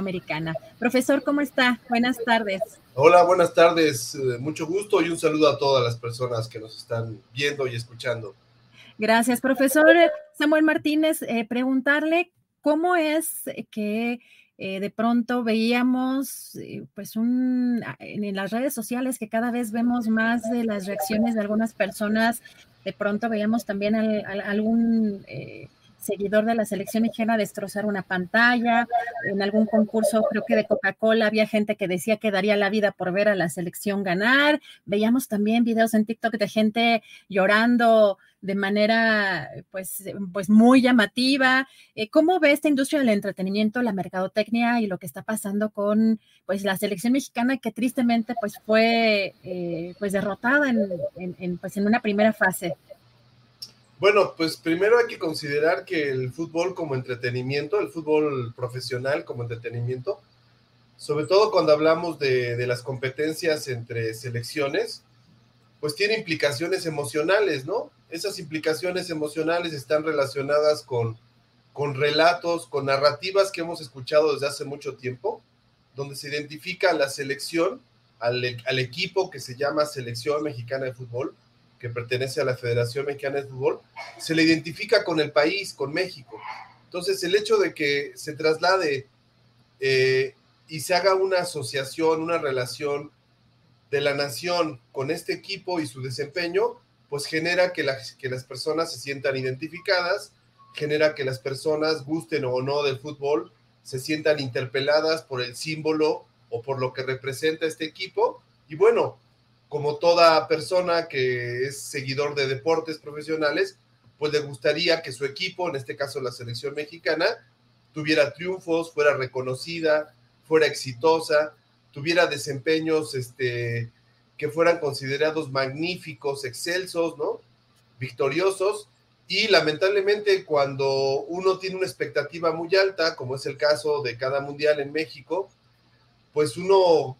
Americana. Profesor, ¿cómo está? Buenas tardes. Hola, buenas tardes. Eh, mucho gusto y un saludo a todas las personas que nos están viendo y escuchando. Gracias, profesor Samuel Martínez. Eh, preguntarle cómo es que eh, de pronto veíamos, pues, un, en las redes sociales que cada vez vemos más de las reacciones de algunas personas. De pronto veíamos también algún seguidor de la selección mexicana destrozar una pantalla. En algún concurso, creo que de Coca-Cola, había gente que decía que daría la vida por ver a la selección ganar. Veíamos también videos en TikTok de gente llorando de manera pues, pues muy llamativa. Eh, ¿Cómo ve esta industria del entretenimiento, la mercadotecnia y lo que está pasando con pues, la selección mexicana que tristemente pues, fue eh, pues, derrotada en, pues, en una primera fase? Bueno, pues primero hay que considerar que el fútbol como entretenimiento, el fútbol profesional como entretenimiento, sobre todo cuando hablamos de, las competencias entre selecciones, pues tiene implicaciones emocionales, ¿no? Esas implicaciones emocionales están relacionadas con, con relatos, con narrativas que hemos escuchado desde hace mucho tiempo, donde se identifica a la selección, al, al equipo que se llama Selección Mexicana de Fútbol, que pertenece a la Federación Mexicana de Fútbol, se le identifica con el país, con México. Entonces, el hecho de que se traslade eh, y se haga una asociación, una relación de la nación con este equipo y su desempeño, pues genera que, que las personas se sientan identificadas, genera que las personas gusten o no del fútbol, se sientan interpeladas por el símbolo o por lo que representa este equipo. Y bueno, como toda persona que es seguidor de deportes profesionales, pues le gustaría que su equipo, en este caso la selección mexicana, tuviera triunfos, fuera reconocida, fuera exitosa, tuviera desempeños este, que fueran considerados magníficos, excelsos, ¿no? Victoriosos. Y lamentablemente cuando uno tiene una expectativa muy alta, como es el caso de cada mundial en México, pues uno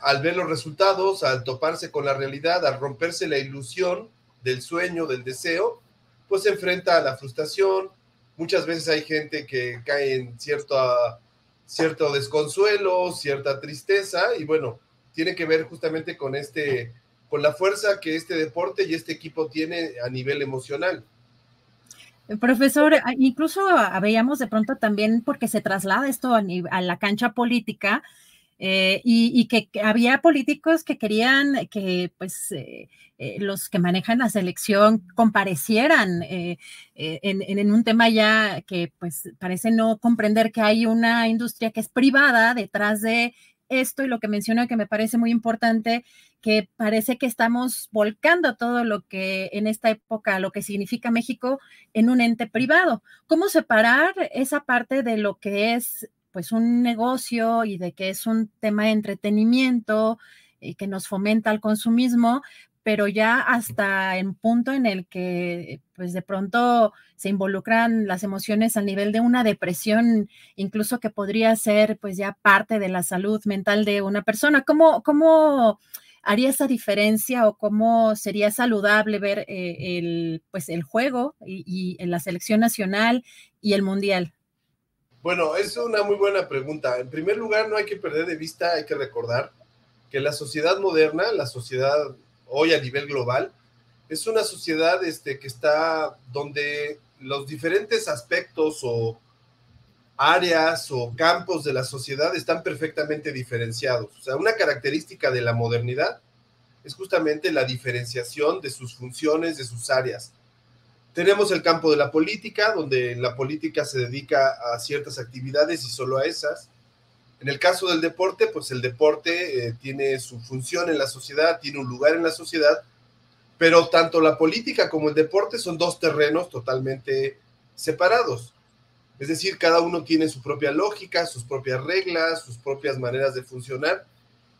al ver los resultados, al toparse con la realidad, al romperse la ilusión del sueño, del deseo, pues se enfrenta a la frustración. Muchas veces hay gente que cae en cierto, cierto desconsuelo, cierta tristeza, y bueno, tiene que ver justamente con este, con la fuerza que este deporte y este equipo tiene a nivel emocional. Profesor, incluso veíamos de pronto también porque se traslada esto a la cancha política, eh, y, que, había políticos que querían que pues eh, eh, los que manejan la selección comparecieran en, en, un tema ya que pues parece no comprender que hay una industria que es privada detrás de esto y lo que menciono que me parece muy importante, que parece que estamos volcando todo lo que en esta época, lo que significa México en un ente privado. ¿Cómo separar esa parte de lo que es pues un negocio y de que es un tema de entretenimiento y que nos fomenta el consumismo, pero ya hasta en punto en el que pues de pronto se involucran las emociones a nivel de una depresión, incluso que podría ser pues ya parte de la salud mental de una persona. ¿Cómo, cómo haría esa diferencia o cómo sería saludable ver eh, el, pues el juego y, y la selección nacional y el mundial? Bueno, es una muy buena pregunta. En primer lugar, no hay que perder de vista, hay que recordar que la sociedad moderna, la sociedad hoy a nivel global, es una sociedad este, que está donde los diferentes aspectos o áreas o campos de la sociedad están perfectamente diferenciados. O sea, una característica de la modernidad es justamente la diferenciación de sus funciones, de sus áreas. Tenemos el campo de la política, donde la política se dedica a ciertas actividades y solo a esas. En el caso del deporte, pues el deporte eh, tiene su función en la sociedad, tiene un lugar en la sociedad, pero tanto la política como el deporte son dos terrenos totalmente separados. Es decir, cada uno tiene su propia lógica, sus propias reglas, sus propias maneras de funcionar.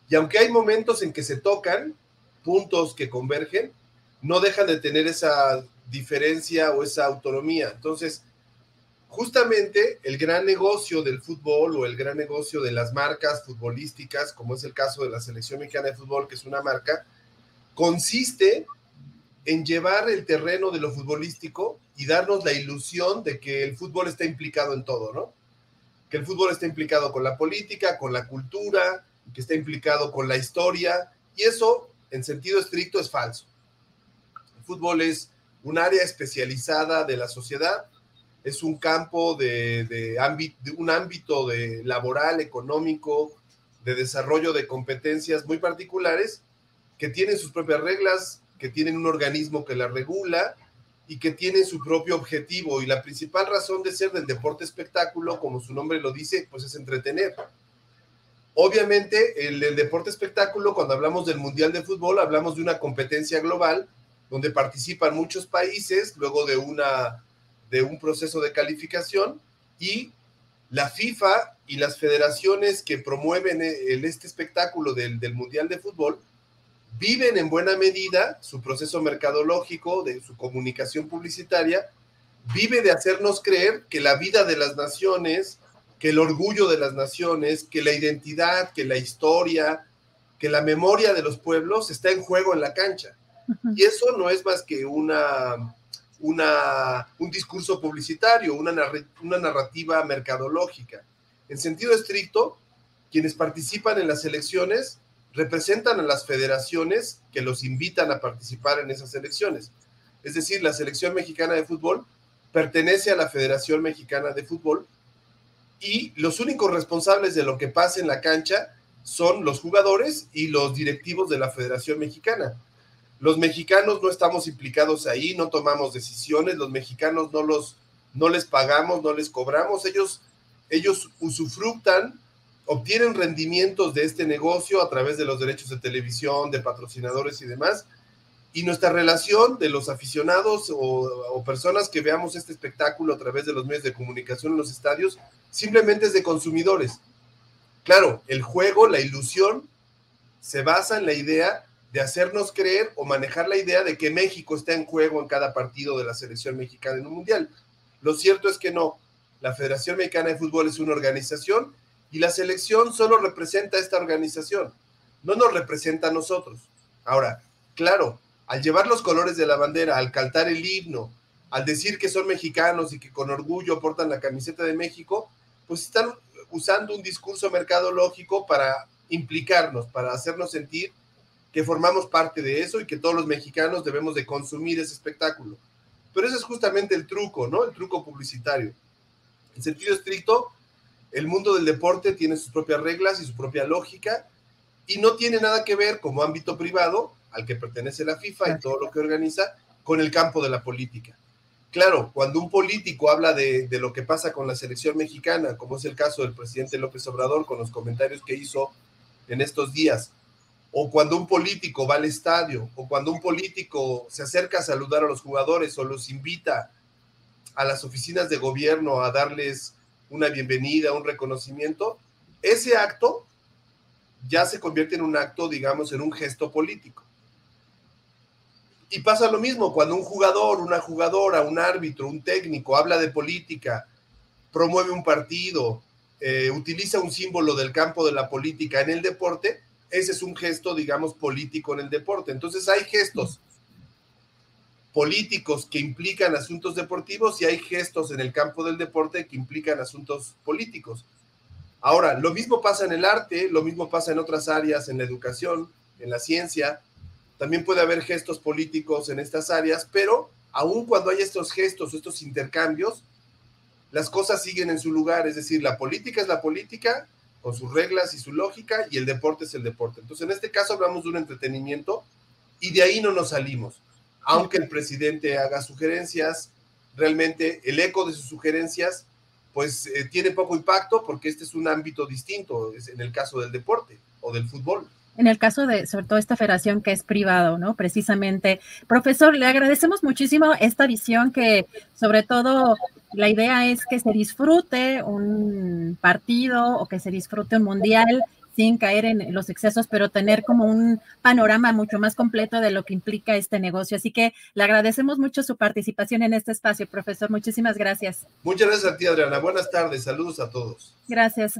Y aunque hay momentos en que se tocan, puntos que convergen, no dejan de tener esa diferencia o esa autonomía. Entonces, justamente el gran negocio del fútbol o el gran negocio de las marcas futbolísticas, como es el caso de la selección mexicana de fútbol, que es una marca, consiste en llevar el terreno de lo futbolístico y darnos la ilusión de que el fútbol está implicado en todo, ¿no? Que el fútbol está implicado con la política, con la cultura, que está implicado con la historia, y eso en sentido estricto es falso. El fútbol es un área especializada de la sociedad, es un campo de, de un ámbito de laboral, económico, de desarrollo de competencias muy particulares que tienen sus propias reglas, que tienen un organismo que la regula y que tienen su propio objetivo. Y la principal razón de ser del deporte espectáculo, como su nombre lo dice, pues es entretener. Obviamente, el, el deporte espectáculo, cuando hablamos del Mundial de Fútbol, hablamos de una competencia global donde participan muchos países luego de, una, de un proceso de calificación y la FIFA y las federaciones que promueven el, este espectáculo del, del Mundial de Fútbol viven en buena medida su proceso mercadológico, de su comunicación publicitaria, vive de hacernos creer que la vida de las naciones, que el orgullo de las naciones, que la identidad, que la historia, que la memoria de los pueblos está en juego en la cancha. Y eso no es más que una, una, un discurso publicitario, una, una narrativa mercadológica. En sentido estricto, quienes participan en las elecciones representan a las federaciones que los invitan a participar en esas elecciones. Es decir, la selección mexicana de fútbol pertenece a la Federación Mexicana de Fútbol y los únicos responsables de lo que pasa en la cancha son los jugadores y los directivos de la Federación Mexicana. Los mexicanos no estamos implicados ahí, no tomamos decisiones, los mexicanos no los no les pagamos, no les cobramos, ellos ellos usufructan, obtienen rendimientos de este negocio a través de los derechos de televisión, de patrocinadores y demás. Y nuestra relación de los aficionados o, o personas que veamos este espectáculo a través de los medios de comunicación en los estadios simplemente es de consumidores. Claro, el juego, la ilusión, se basa en la idea de hacernos creer o manejar la idea de que México está en juego en cada partido de la selección mexicana en un mundial. Lo cierto es que no. La Federación Mexicana de Fútbol es una organización y la selección solo representa a esta organización, no nos representa a nosotros. Ahora, claro, al llevar los colores de la bandera, al cantar el himno, al decir que son mexicanos y que con orgullo portan la camiseta de México, pues están usando un discurso mercadológico para implicarnos, para hacernos sentir que formamos parte de eso y que todos los mexicanos debemos de consumir ese espectáculo. Pero ese es justamente el truco, ¿no? El truco publicitario. En sentido estricto, el mundo del deporte tiene sus propias reglas y su propia lógica y no tiene nada que ver como ámbito privado al que pertenece la FIFA y todo lo que organiza con el campo de la política. Claro, cuando un político habla de, de, lo que pasa con la selección mexicana, como es el caso del presidente López Obrador con los comentarios que hizo en estos días, o cuando un político va al estadio, o cuando un político se acerca a saludar a los jugadores o los invita a las oficinas de gobierno a darles una bienvenida, un reconocimiento, ese acto ya se convierte en un acto, digamos, en un gesto político. Y pasa lo mismo cuando un jugador, una jugadora, un árbitro, un técnico habla de política, promueve un partido, eh, utiliza un símbolo del campo de la política en el deporte, ese es un gesto, digamos, político en el deporte. Entonces hay gestos políticos que implican asuntos deportivos y hay gestos en el campo del deporte que implican asuntos políticos. Ahora, lo mismo pasa en el arte, lo mismo pasa en otras áreas, en la educación, en la ciencia. También puede haber gestos políticos en estas áreas, pero aun cuando hay estos gestos, estos intercambios, las cosas siguen en su lugar. Es decir, la política es la política, con sus reglas y su lógica, y el deporte es el deporte. Entonces, en este caso hablamos de un entretenimiento y de ahí no nos salimos aunque el presidente haga sugerencias, realmente el eco de sus sugerencias pues eh, tiene poco impacto porque este es un ámbito distinto, es en el caso del deporte o del fútbol. En el caso de, sobre todo, esta federación que es privado, ¿no? Precisamente. Profesor, le agradecemos muchísimo esta visión que, sobre todo, la idea es que se disfrute un partido o que se disfrute un mundial sin caer en los excesos, pero tener como un panorama mucho más completo de lo que implica este negocio. Así que le agradecemos mucho su participación en este espacio, profesor. Muchísimas gracias. Muchas gracias a ti, Adriana. Buenas tardes. Saludos a todos. Gracias.